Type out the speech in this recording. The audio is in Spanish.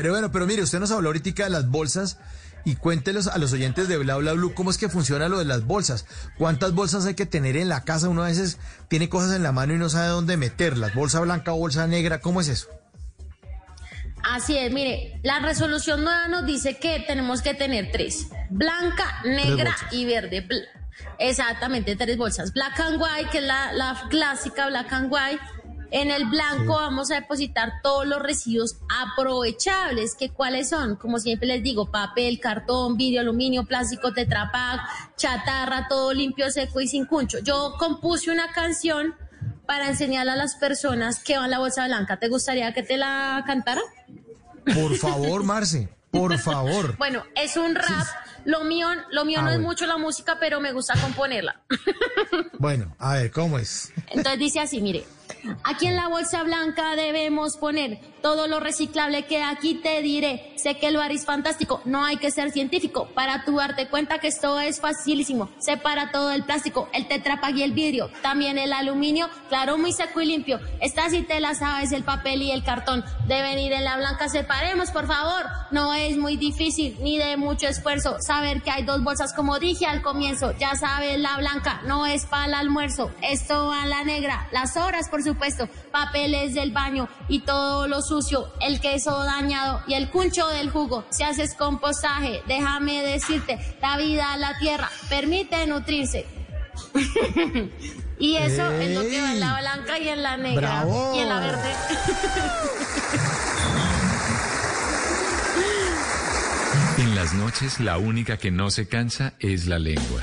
Pero bueno, pero mire, usted nos habló ahorita de las bolsas y cuéntelos a los oyentes de Bla Bla Blue cómo es que funciona lo de las bolsas. ¿Cuántas bolsas hay que tener en la casa? Uno a veces tiene cosas en la mano y no sabe dónde meterlas. ¿Bolsa blanca o bolsa negra? ¿Cómo es eso? Así es, mire, la resolución nueva nos dice que tenemos que tener tres, blanca, negra y verde. Exactamente, tres bolsas. Black and white, que es la, la clásica black and white en el blanco vamos a depositar todos los residuos aprovechables, que cuáles son, como siempre les digo, papel, cartón, vidrio, aluminio, plástico, tetrapack, chatarra, todo limpio, seco y sin cuncho. Yo compuse una canción para enseñarle a las personas que van la bolsa blanca. ¿Te gustaría que te la cantara? Por favor, Marce, por favor. bueno, es un rap. Lo mío, lo mío ah, no es mucho la música, pero me gusta componerla. bueno, a ver, ¿cómo es? Entonces dice así, mire. Aquí en la bolsa blanca debemos poner todo lo reciclable que aquí te diré. Sé que lo haréis fantástico, no hay que ser científico para tu darte cuenta que esto es facilísimo. Separa todo el plástico, el tetrapag y el vidrio, también el aluminio, claro, muy seco y limpio. Esta si te la sabes, el papel y el cartón deben ir en la blanca. Separemos, por favor. No es muy difícil ni de mucho esfuerzo saber que hay dos bolsas como dije al comienzo. Ya sabes, la blanca no es para el almuerzo, esto a la negra. Las horas, por supuesto, papeles del baño y todo lo sucio, el queso dañado y el cuncho del jugo. Si haces compostaje, déjame decirte, la vida, la tierra, permite nutrirse. y eso es lo que va en la blanca y en la negra y en la verde. en las noches la única que no se cansa es la lengua.